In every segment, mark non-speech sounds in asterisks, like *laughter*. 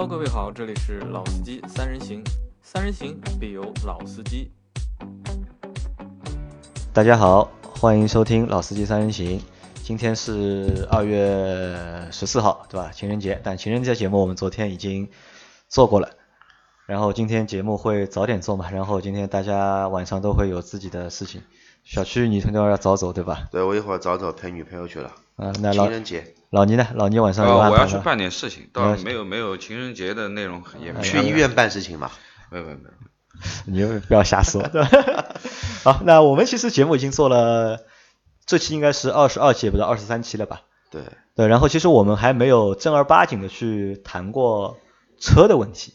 哈各位好，这里是老司机三人行，三人行必有老司机。大家好，欢迎收听老司机三人行。今天是二月十四号，对吧？情人节，但情人节节目我们昨天已经做过了。然后今天节目会早点做嘛？然后今天大家晚上都会有自己的事情。小区你肯定要早走，对吧？对，我一会儿早走陪女朋友去了。啊，那老情人节老倪呢？老倪晚上有呃，安排吗？我要去办点事情，倒要没有没有情人节的内容也没有。去医院办事情嘛？*laughs* 没有没有没有。你又不要瞎说。对 *laughs* 吧好，那我们其实节目已经做了，这期应该是二十二期，不是二十三期了吧？对，对，然后其实我们还没有正儿八经的去谈过车的问题。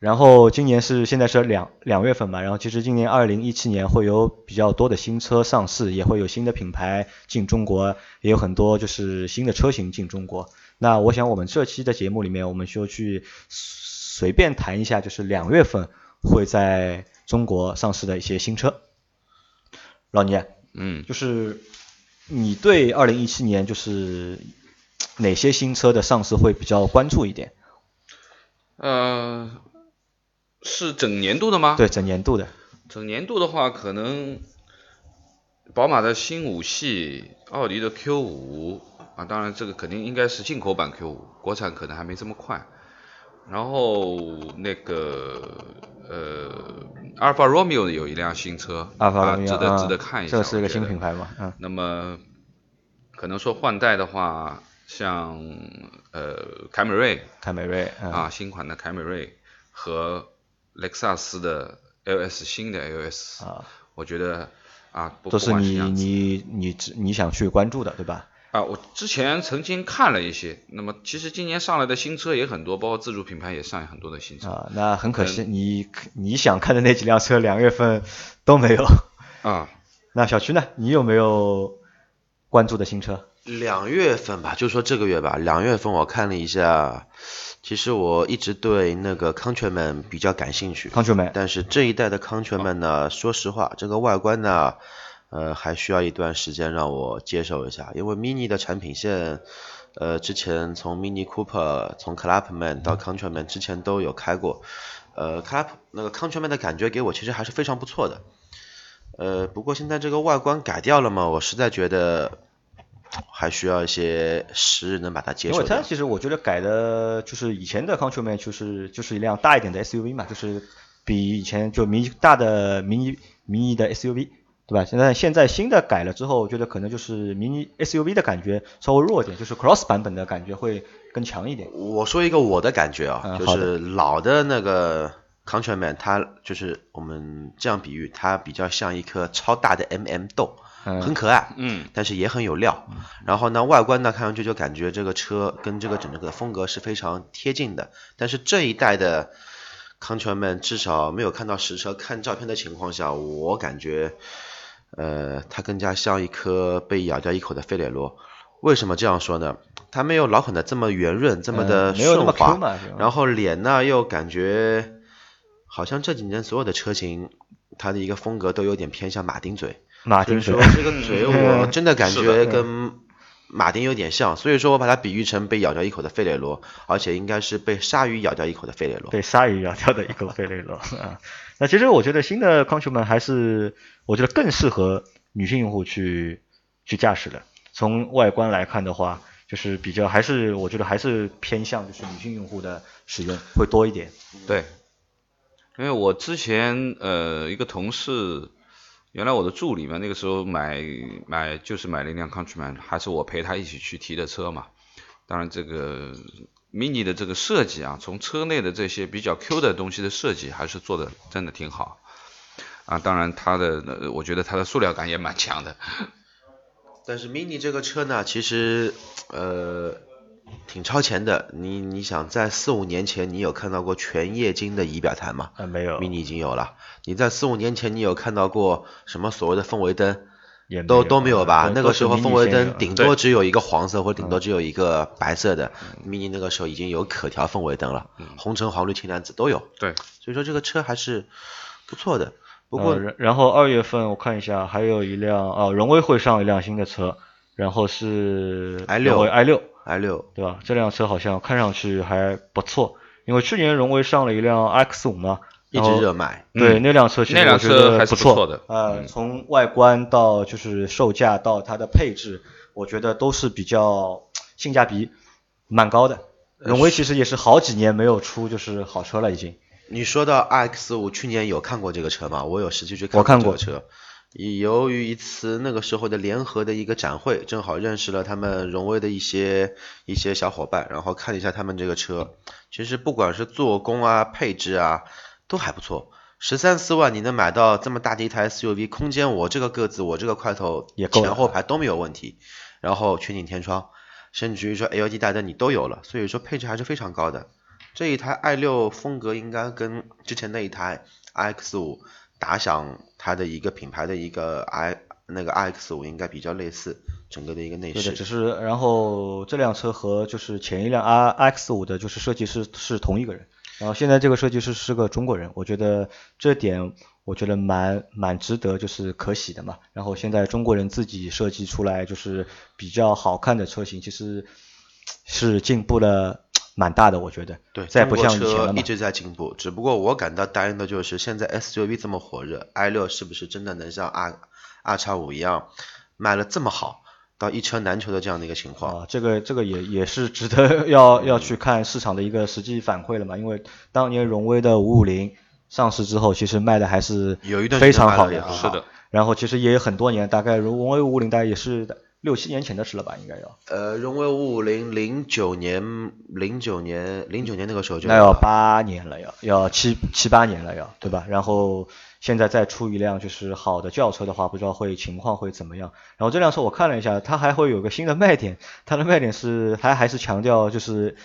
然后今年是现在是两两月份嘛，然后其实今年二零一七年会有比较多的新车上市，也会有新的品牌进中国，也有很多就是新的车型进中国。那我想我们这期的节目里面，我们就去随便谈一下，就是两月份会在中国上市的一些新车。老倪，嗯，就是你对二零一七年就是哪些新车的上市会比较关注一点？呃，是整年度的吗？对，整年度的。整年度的话，可能宝马的新五系，奥迪的 Q 五啊，当然这个肯定应该是进口版 Q 五，国产可能还没这么快。然后那个呃，阿尔法罗密欧有一辆新车，阿尔法罗密欧啊值得啊值得看一下。这是一个新品牌嘛？嗯。那么可能说换代的话，像呃凯美瑞凯美瑞嗯啊，新款的凯美瑞和雷克萨斯的 LS 新的 LS，啊，我觉得啊，不都是你你你你想去关注的，对吧？啊，我之前曾经看了一些，那么其实今年上来的新车也很多，包括自主品牌也上很多的新车啊，那很可惜，你你想看的那几辆车两月份都没有。啊。那小区呢？你有没有关注的新车？两月份吧，就说这个月吧，两月份我看了一下，其实我一直对那个 Countryman 比较感兴趣，Countryman，但是这一代的 Countryman 呢，说实话，这个外观呢，呃，还需要一段时间让我接受一下，因为 Mini 的产品线，呃，之前从 Mini Cooper 从 Clubman 到 Countryman 之前都有开过，呃，Club 那个 Countryman 的感觉给我其实还是非常不错的，呃，不过现在这个外观改掉了嘛，我实在觉得还需要一些时日能把它接因为它。其实我觉得改的就是以前的 Countryman 就是就是一辆大一点的 SUV 嘛，就是比以前就迷大的迷你迷你的 SUV，对吧？现在现在新的改了之后，我觉得可能就是迷你 SUV 的感觉稍微弱一点，就是 Cross 版本的感觉会更强一点。我说一个我的感觉啊，就是老的那个 Countryman，它就是我们这样比喻，它比较像一颗超大的 MM 豆，嗯很可爱，嗯，但是也很有料。然后呢，外观呢看上去就感觉这个车跟这个整个的风格是非常贴近的。但是这一代的 Countryman 至少没有看到实车，看照片的情况下，我感觉，呃，它更加像一颗被咬掉一口的费列罗。为什么这样说呢？它没有老款的这么圆润，这么的顺滑然后脸呢又感觉好像这几年所有的车型，它的一个风格都有点偏向马丁嘴。马丁所嘴以说这个嘴我真的感觉跟马丁有点像，所以说我把它比喻成被咬掉一口的费列罗，而且应该是被鲨鱼咬掉一口的费列罗。被鲨鱼咬掉的一口费雷罗啊。*laughs* 那其实我觉得新的 Countryman 还是我觉得更适合女性用户去去驾驶的。从外观来看的话，就是比较还是我觉得还是偏向就是女性用户的使用会多一点。对，因为我之前呃一个同事，原来我的助理嘛，那个时候买买就是买了一辆 Countryman，还是我陪他一起去提的车嘛。当然这个 Mini 的这个设计啊，从车内的这些比较 Q 的东西的设计，还是做的真的挺好。啊，当然它的，我觉得它的塑料感也蛮强的。但是 mini 这个车呢，其实呃挺超前的。你你想在四五年前，你有看到过全液晶的仪表台吗啊，没有？mini 已经有了。你在四五年前，你有看到过什么所谓的氛围灯？也都都没有吧？那个时候氛围灯顶多只有一个黄色，或者顶多只有一个白色的。mini 那个时候已经有可调氛围灯了，红橙黄绿青蓝紫都有。对，所以说这个车还是不错的。不过呃然然后二月份我看一下，还有一辆哦，荣威会上一辆新的车，然后是 i6 荣威 i 六 i 六，对吧？这辆车好像看上去还不错，因为去年荣威上了一辆 X 五嘛，一直热卖。对，嗯那辆车其实那辆我觉车还是不错的呃，嗯从外观到就是售价到它的配置，我觉得都是比较性价比蛮高的。荣威其实也是好几年没有出就是好车了，已经。你说到 iX 五，去年有看过这个车吗？我有实际去看过过这个车。由于一次那个时候的联合的一个展会，正好认识了他们荣威的一些一些小伙伴，然后看了一下他们这个车，其实不管是做工啊、配置啊，都还不错。十三四万你能买到这么大的一台 SUV，空间我这个个子，我这个块头也够前后排都没有问题，然后全景天窗，甚至于说 LED 大灯你都有了，所以说配置还是非常高的。这一台 i 六风格应该跟之前那一台 iX 五打响它的一个品牌的一个 i 那个 iX 五应该比较类似，整个的一个内对，只。是然后这辆车和就是前一辆 R X 五的就是设计师是同一个人，然后现在这个设计师是个中国人，我觉得这点我觉得蛮蛮值得就是可喜的嘛。然后现在中国人自己设计出来就是比较好看的车型，其实是进步了蛮大的，我觉得。对，再不像以前了嘛一直在进步，只不过我感到担忧的就是现在 SUV 这么火热，i 六是不是真的能像 R R 叉五一样卖了这么好，到一车难求的这样的一个情况？啊，这个这个也也是值得 *laughs* 要要去看市场的一个实际反馈了嘛，因为当年荣威的五五零上市之后，其实卖的还是有一段非时间卖常好的，是的，然后其实也有很多年，大概荣威五五零大概也是六七年前的事了吧，应该要，呃，荣威五五零零九年零九年零九年那个时候就那要八年了要，要七七八年了要，对吧？然后现在再出一辆就是好的轿车的话，不知道会情况会怎么样。然后这辆车我看了一下，它还会有个新的卖点，它的卖点是它还是强调就是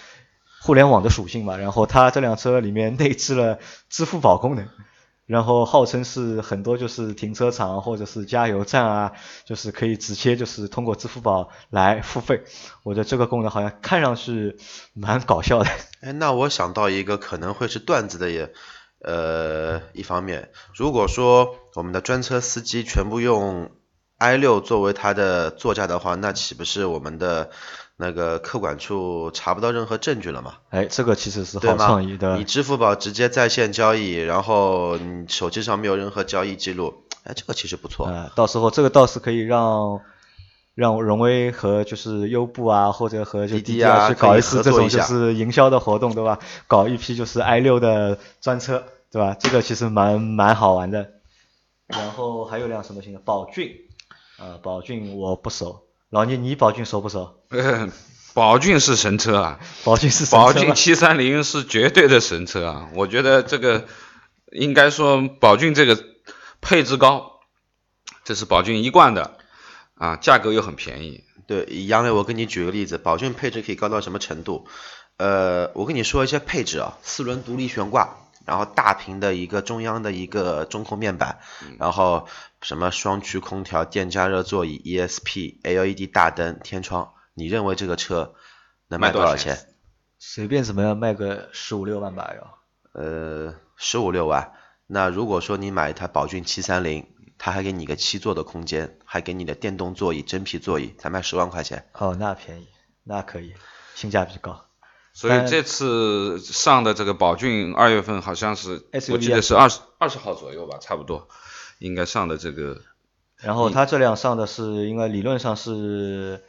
互联网的属性嘛。然后它这辆车里面内置了支付宝功能，然后号称是很多就是停车场或者是加油站啊，就是可以直接就是通过支付宝来付费。我觉得这个功能好像看上去蛮搞笑的。哎，那我想到一个可能会是段子的也，呃，一方面，如果说我们的专车司机全部用 i 六作为他的座驾的话，那岂不是我们的那个客管处查不到任何证据了嘛？哎，这个其实是好创意的你。支付宝直接在线交易，然后你手机上没有任何交易记录，哎，这个其实不错。呃，到时候这个倒是可以让让荣威和就是优步啊，或者和就滴滴啊去搞一次这种就是营销的活动，对吧？搞一批就是 i 六的专车，对吧？这个其实蛮蛮好玩的。然后还有辆什么型的宝骏，啊、宝骏我不熟，老聂你宝骏熟不熟？*laughs* 宝骏是神车啊，宝骏是神车宝骏七三零是绝对的神车啊！我觉得这个应该说宝骏这个配置高，这是宝骏一贯的啊，价格又很便宜。对，杨磊，我给你举个例子，宝骏配置可以高到什么程度？呃，我跟你说一些配置啊，四轮独立悬挂，然后大屏的一个中央的一个中控面板，然后什么双区空调、电加热座椅、ESP、LED 大灯、天窗，你认为这个车能卖卖多少多少钱？随便怎么样卖个十五六万吧要。呃，十五六万。那如果说你买一台宝骏七三零，它还给你个七座的空间，还给你的电动座椅、真皮座椅，才卖十万块钱。哦，那便宜，那可以，性价比高。但所以这次上的这个宝骏二月份好像是我记得是二十二十号左右吧，差不多应该上的这个然后它这辆上的是应该理论上是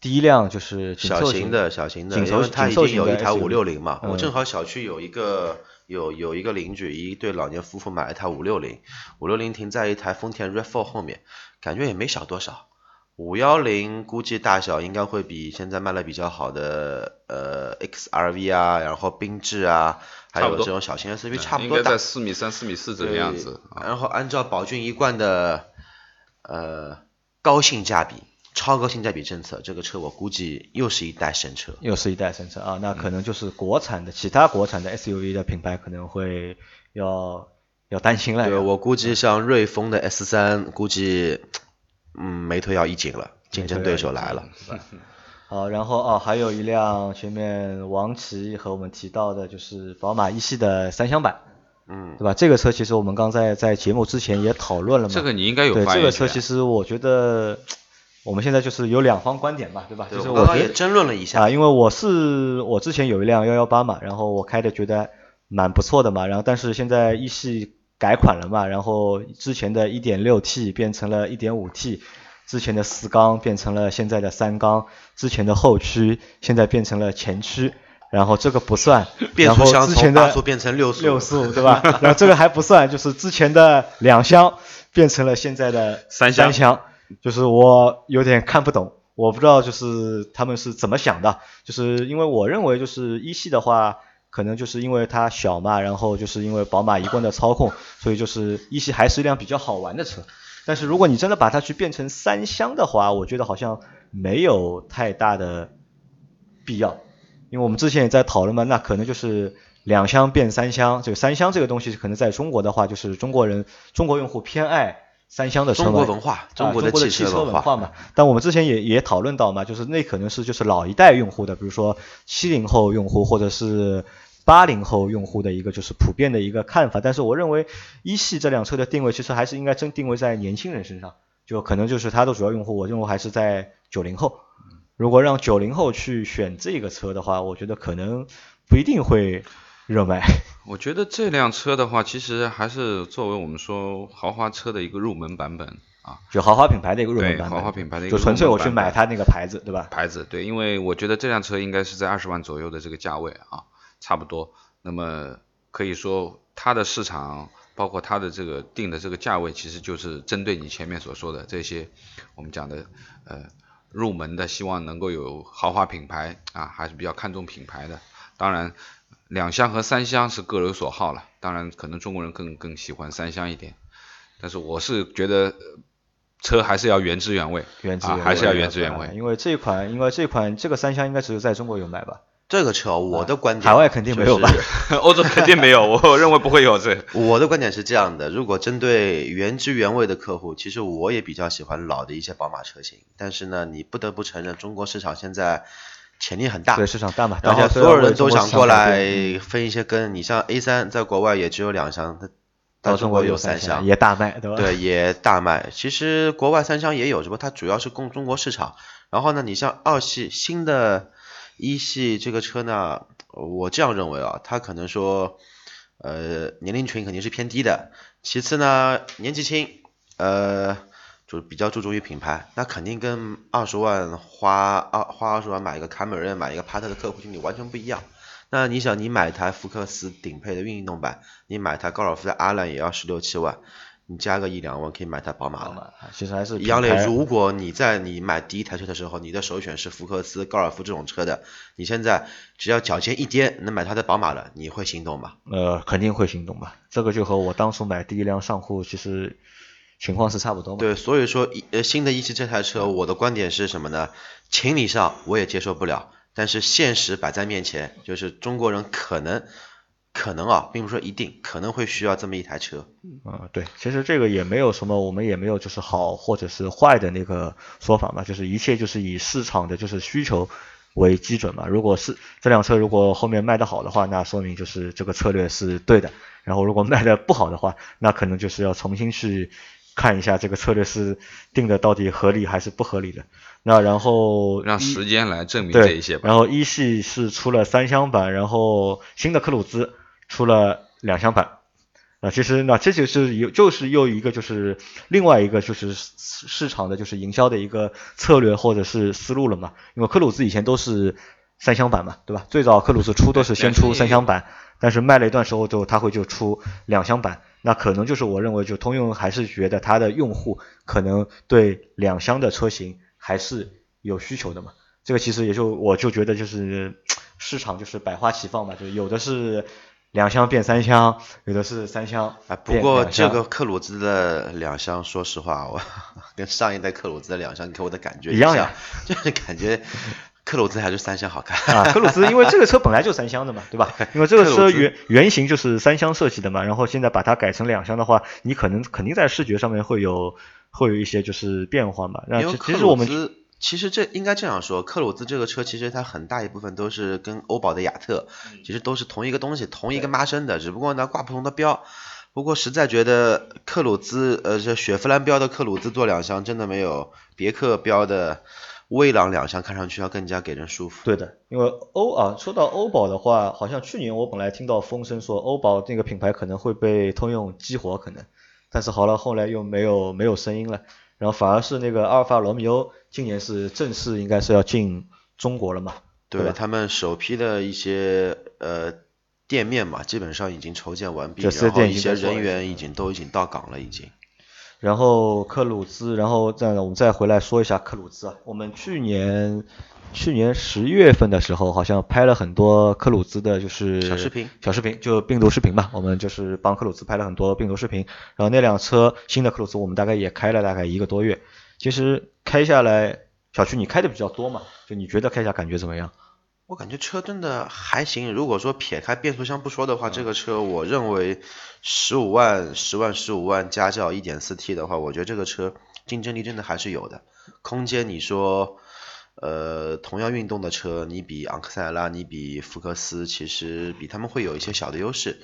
第一辆就是小型的小型的，紧凑因为它已紧凑型的经有一台五六零嘛，我嗯正好小区有一个有有一个邻居，一对老年夫妇买了一台五六零，五六零停在一台丰田 RAV4 后面，感觉也没小多少。五幺零估计大小应该会比现在卖的比较好的呃 XRV 啊，然后缤智啊，还有这种小型 SUV 差不多大应该在。四米三、四米四这个样子啊。然后按照宝骏一贯的呃高性价比、超高性价比政策，这个车我估计又是一代神车。又是一代神车啊，那嗯可能就是国产的其他国产的 SUV 的品牌可能会要要担心了。对，我估计像瑞风的 S 三，估计嗯眉头要一紧了，竞争对手来了。好，然后哦，还有一辆前面王琦和我们提到的就是宝马一系的三厢版，嗯，对吧？这个车其实我们刚在在节目之前也讨论了嘛。这个你应该有对发言权。这个车其实我觉得我们现在就是有两方观点嘛，对吧？就是我也争论了一下啊，因为我是我之前有一辆幺幺八嘛，然后我开的觉得蛮不错的嘛，然后但是现在一系改款了嘛，然后之前的 1.6T 变成了一点五 T，之前的四缸变成了现在的三缸，之前的后驱现在变成了前驱，然后这个不算，*laughs* 变速箱从八速变成六速，六速 *laughs* 对吧？然后这个还不算，就是之前的两厢变成了现在的三厢厢，就是我有点看不懂，我不知道就是他们是怎么想的，就是因为我认为就是一系的话，可能就是因为它小嘛，然后就是因为宝马一贯的操控，所以就是一系还是一辆比较好玩的车。但是如果你真的把它去变成三厢的话，我觉得好像没有太大的必要，因为我们之前也在讨论嘛，那可能就是两厢变三厢，这个三厢这个东西可能在中国的话，就是中国人中国用户偏爱三厢的车嘛，中国文化，啊中国的汽车文化嘛。但我们之前也也讨论到嘛，就是那可能是就是老一代用户的，比如说七零后用户或者是八零后用户的一个就是普遍的一个看法。但是我认为一系这辆车的定位其实还是应该真定位在年轻人身上，就可能就是它的主要用户，我认为还是在九零后。如果让九零后去选这个车的话，我觉得可能不一定会热卖。*laughs* 我觉得这辆车的话，其实还是作为我们说豪华车的一个入门版本啊，就豪华品牌的一个入门对版本，豪华品牌的一个就纯粹我去买它那个牌子，对吧？牌子，对，因为我觉得这辆车应该是在二十万左右的这个价位啊，差不多。那么可以说它的市场，包括它的这个定的这个价位，其实就是针对你前面所说的这些我们讲的呃入门的，希望能够有豪华品牌啊，还是比较看重品牌的。当然，两厢和三厢是各有所好了。当然，可能中国人更更喜欢三厢一点，但是我是觉得呃车还是要原汁原味，原汁原味、啊还是要原汁原味。因为这款，因为这款这个三厢应该只有在中国有卖吧？这个车，我的观点，海外肯定没有吧？*laughs* 欧洲肯定没有，*laughs* 我认为不会有这。我的观点是这样的：如果针对原汁原味的客户，其实我也比较喜欢老的一些宝马车型。但是呢，你不得不承认，中国市场现在潜力很大，对市场大嘛，然后大家所有人都想过来分一些羹。你像 A 三，在国外也只有两厢，它到到中国有三厢，也大卖，对吧？对，也大卖。其实国外三厢也有，只不过它主要是供中国市场。然后呢，你像二系新的一系这个车呢，我这样认为啊，它可能说，呃，年龄群肯定是偏低的。其次呢，年纪轻，呃，就比较注重于品牌，那肯定跟二十万花二花二十万买一个凯美瑞、买一个帕特的客户经理完全不一样。那你想，你买台福克斯顶配的运动版，你买台高尔夫的阿兰也要十六七万，你加个一两万可以买台宝马了。其实还是一样的如果你在你买第一台车的时候，你的首选是福克斯、高尔夫这种车的，你现在只要脚尖一颠能买它的宝马了，你会心动吗？呃肯定会心动吧？这个就和我当初买第一辆上户其实情况是差不多嘛。对，所以说一呃新的一汽这台车，我的观点是什么呢？情理上我也接受不了，但是现实摆在面前，就是中国人可能可能啊，并不是说一定，可能会需要这么一台车。嗯，对，其实这个也没有什么，我们也没有就是好或者是坏的那个说法嘛，就是一切就是以市场的就是需求为基准嘛。如果是这辆车如果后面卖得好的话，那说明就是这个策略是对的。然后如果卖得不好的话，那可能就是要重新去看一下这个策略是定的到底合理还是不合理的。那然后让时间来证明这一些吧。然后一系是出了三厢版，然后新的克鲁兹出了两厢版。那，其实那这就是有就是又一个就是另外一个就是市场的就是营销的一个策略或者是思路了嘛。因为克鲁兹以前都是三厢版嘛，对吧？最早克鲁兹出都是先出三厢版，但是卖了一段时候之后，它会就出两厢版。那可能就是我认为，就通用还是觉得它的用户可能对两厢的车型还是有需求的嘛。这个其实也就我就觉得就是市场就是百花齐放嘛，就有的是两厢变三厢，有的是三厢啊，不过这个克鲁兹的两厢，说实话，我 *laughs* 跟上一代克鲁兹的两厢给我的感觉一样呀，就是感觉克鲁兹还是三厢好看。啊，*laughs* 克鲁兹因为这个车本来就三厢的嘛，对吧？因为这个车原原型就是三厢设计的嘛，然后现在把它改成两厢的话，你可能肯定在视觉上面会有会有一些就是变化嘛。那其因为克其实我们其实这应该这样说，克鲁兹这个车其实它很大一部分都是跟欧宝的雅特，嗯其实都是同一个东西，同一个妈生的，只不过呢挂不同的标。不过实在觉得克鲁兹，呃，这雪佛兰标的克鲁兹做两厢真的没有别克标的威朗两厢看上去要更加给人舒服。对的，因为欧啊，说到欧宝的话，好像去年我本来听到风声说欧宝那个品牌可能会被通用激活，可能，但是好了，后来又没有没有声音了，然后反而是那个阿尔法罗密欧今年是正式应该是要进中国了嘛？对他们首批的一些呃店面嘛，基本上已经筹建完毕，就然后一些人员已经都已经到岗了，已经。然后克鲁兹，然后再我们再回来说一下克鲁兹啊，我们去年去年十一月份的时候，好像拍了很多克鲁兹的，就是小视频，小视频就病毒视频嘛，我们就是帮克鲁兹拍了很多病毒视频。然后那辆车新的克鲁兹，我们大概也开了大概一个多月，其实开下来。小区你开的比较多嘛？就你觉得开下感觉怎么样？我感觉车真的还行。如果说撇开变速箱不说的话，这个车我认为十五万、十万、十五万家轿一点四 T 的话，我觉得这个车竞争力真的还是有的。空间你说，呃，同样运动的车，你比昂克赛拉，你比福克斯，其实比他们会有一些小的优势。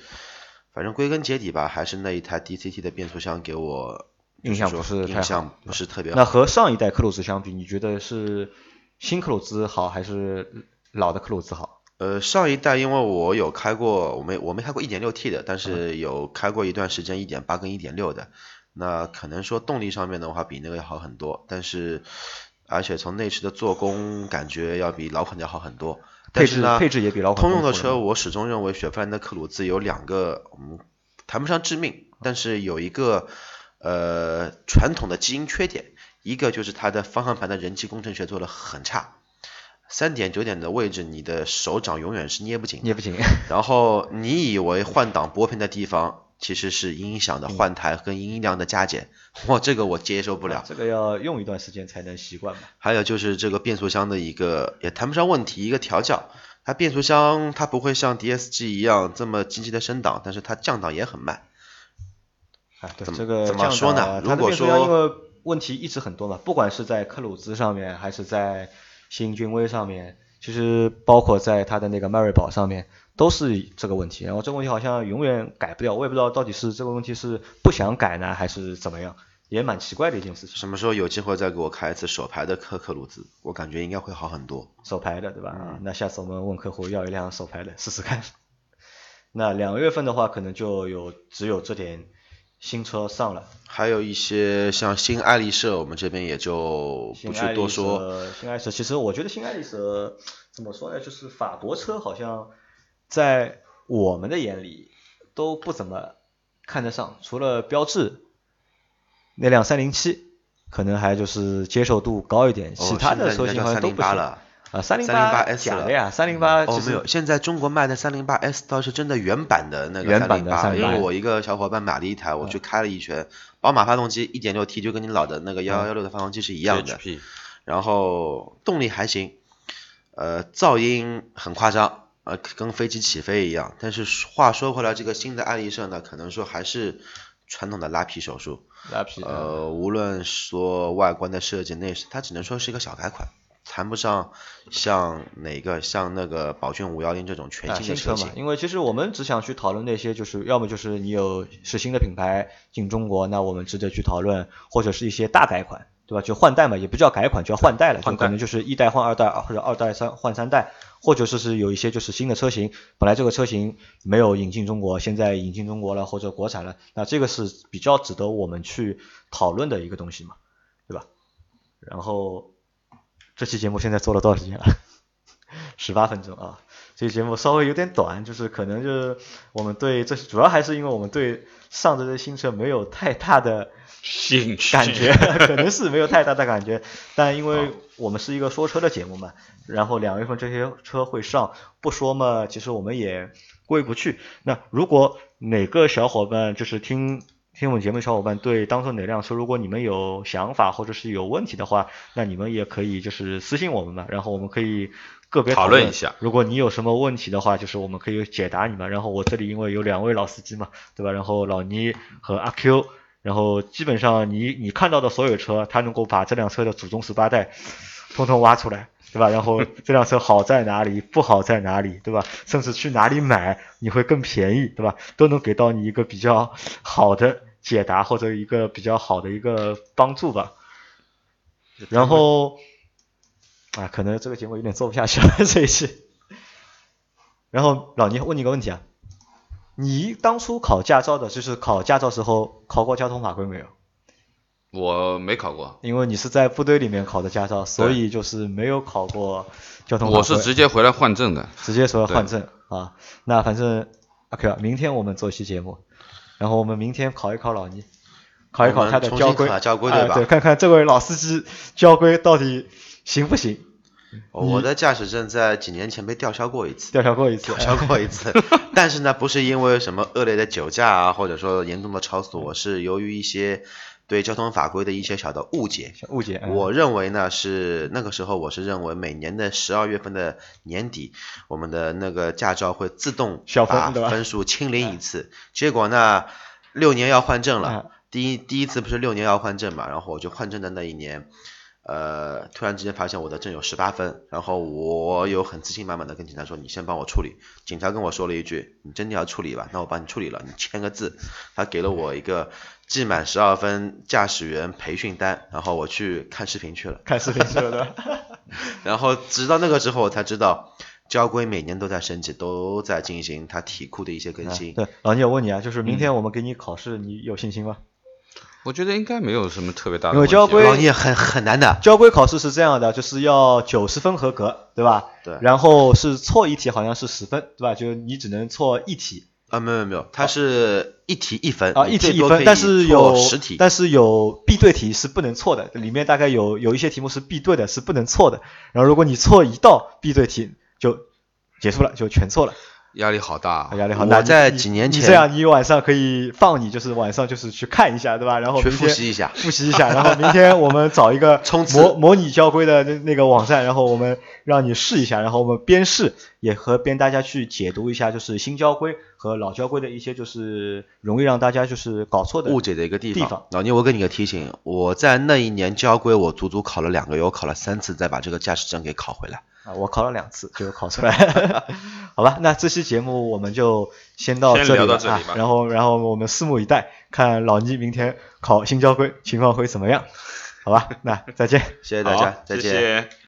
反正归根结底吧，还是那一台 DCT 的变速箱给我。印象不是印象不是特别好。那和上一代克鲁兹相比，你觉得是新克鲁兹好还是老的克鲁兹好？呃，上一代因为我有开过，我没我没开过一点六 T 的，但是有开过一段时间一点八跟一点六的。那可能说动力上面的话比那个要好很多，但是而且从内饰的做工感觉要比老款要好很多。配置配置也比老款。通用的车我始终认为雪佛兰的克鲁兹有两个，嗯，谈不上致命，但是有一个。呃，传统的基因缺点，一个就是它的方向盘的人机工程学做的很差，三点九点的位置，你的手掌永远是捏不紧，捏不紧。然后你以为换挡拨片的地方，其实是音响的换台跟音量的加减，哇，这个我接受不了。这个要用一段时间才能习惯嘛。还有就是这个变速箱的一个也谈不上问题，一个调教，它变速箱它不会像 DSG 一样这么积极的升档，但是它降档也很慢。对这个怎么说呢？如果说因为问题一直很多嘛，不管是在克鲁兹上面，还是在新君威上面，其实包括在他的那个迈锐宝上面，都是这个问题。然后这个问题好像永远改不掉，我也不知道到底是这个问题是不想改呢，还是怎么样，也蛮奇怪的一件事情。什么时候有机会再给我开一次手排的克克鲁兹？我感觉应该会好很多。手排的对吧？啊，那下次我们问客户要一辆手排的试试看。*laughs* 那两月份的话，可能就有只有这点。新车上了，还有一些像新爱丽舍，我们这边也就不去多说。新爱丽舍，其实我觉得新爱丽舍怎么说呢，就是法国车好像在我们的眼里都不怎么看得上，除了标致那辆三零七，可能还就是接受度高一点，其他的车型好像都不行。啊，三零八 S 假的呀，三零八哦没有，现在中国卖的三零八 S 倒是真的原版的那个三零八，因为我一个小伙伴买了一台，我去开了一圈，宝马发动机一点六 T 就跟你老的那个幺幺六的发动机是一样的，然后动力还行，呃噪音很夸张，呃跟飞机起飞一样，但是话说回来，这个新的爱丽舍呢，可能说还是传统的拉皮手术，拉皮，呃无论说外观的设计内饰，它只能说是一个小改款。谈不上像哪个像那个宝骏五幺零这种全新的车型，因为其实我们只想去讨论那些，就是要么就是你有是新的品牌进中国，那我们值得去讨论，或者是一些大改款，对吧？就换代嘛，也不叫改款，叫换代了，就可能就是一代换二代，或者二代三换三代，或者是是有一些就是新的车型，本来这个车型没有引进中国，现在引进中国了或者国产了，那这个是比较值得我们去讨论的一个东西嘛，对吧？然后。这期节目现在做了多少时间了？*laughs* 十八分钟啊！这期节目稍微有点短，就是可能就是我们对这主要还是因为我们对上这些新车没有太大的兴趣感觉，*laughs* 可能是没有太大的感觉。*laughs* 但因为我们是一个说车的节目嘛，然后两月份这些车会上，不说嘛，其实我们也过意不去。那如果哪个小伙伴就是听。听我们节目的小伙伴对当初哪辆车，如果你们有想法或者是有问题的话，那你们也可以就是私信我们嘛，然后我们可以个别讨论一下。如果你有什么问题的话，就是我们可以解答你们。然后我这里因为有两位老司机嘛，对吧？然后老倪和阿 Q，然后基本上你你看到的所有车，他能够把这辆车的祖宗十八代通通挖出来，对吧？然后这辆车好在哪里，*laughs* 不好在哪里，对吧？甚至去哪里买你会更便宜，对吧？都能给到你一个比较好的解答或者一个比较好的一个帮助吧。然后啊，可能这个节目有点做不下去了这一期。然后老倪问你个问题啊，你当初考驾照的，就是考驾照时候考过交通法规没有？我没考过，因为你是在部队里面考的驾照，所以就是没有考过交通法规。我是直接回来换证的，直接说换证啊。那反正 OK 了，明天我们做一期节目，然后我们明天考一考老倪，考一考他的交规，交规对吧？对，看看这位老司机交规到底行不行。我的驾驶证在几年前被吊销过一次，吊销过一次，吊销过一次。*laughs* 但是呢，不是因为什么恶劣的酒驾啊，或者说严重的超速，我是由于一些对交通法规的一些小的误解。误解。我认为呢，是那个时候我是认为每年的十二月份的年底，我们的那个驾照会自动把分数清零一次。结果呢，六年要换证了，第一第一次不是六年要换证嘛，然后我就换证的那一年。呃，突然之间发现我的证有十八分，然后我有很自信满满的跟警察说：“你先帮我处理。”警察跟我说了一句：“你真的要处理吧？那我帮你处理了，你签个字。”他给了我一个记满十二分驾驶员培训单，然后我去看视频去了。看视频去了。然后直到那个时候，我才知道交规每年都在升级，都在进行它题库的一些更新。对，老聂，我问你啊，就是明天我们给你考试，你有信心吗？我觉得应该没有什么特别大的。因为交规也很很难的。交规考试是这样的，就是要九十分合格，对吧？对。然后是错一题好像是十分，对吧？就你只能错一题。啊，没有没有，它是一题一分。啊，一题一分，但是有十题，但是有必对题是不能错的，里面大概有有一些题目是必对的，是不能错的。然后如果你错一道必对题，就结束了，就全错了。压力好大，压力好大。我在几年前，这样你晚上可以放你，就是晚上就是去看一下，对吧？然后去复习一下，复习一下。然后明天我们找一个 *laughs* 模模拟交规的那那个网站，然后我们让你试一下，然后我们边试也和边大家去解读一下，就是新交规和老交规的一些就是容易让大家就是搞错的误解的一个地方。老倪，我给你个提醒，我在那一年交规，我足足考了两个月，我考了三次，再把这个驾驶证给考回来。啊，我考了两次就考出来，*laughs* 好吧，那这期节目我们就先到这里啊，然后然后我们拭目以待，看老倪明天考新交规情况会怎么样，好吧，那再见，谢谢大家，再见。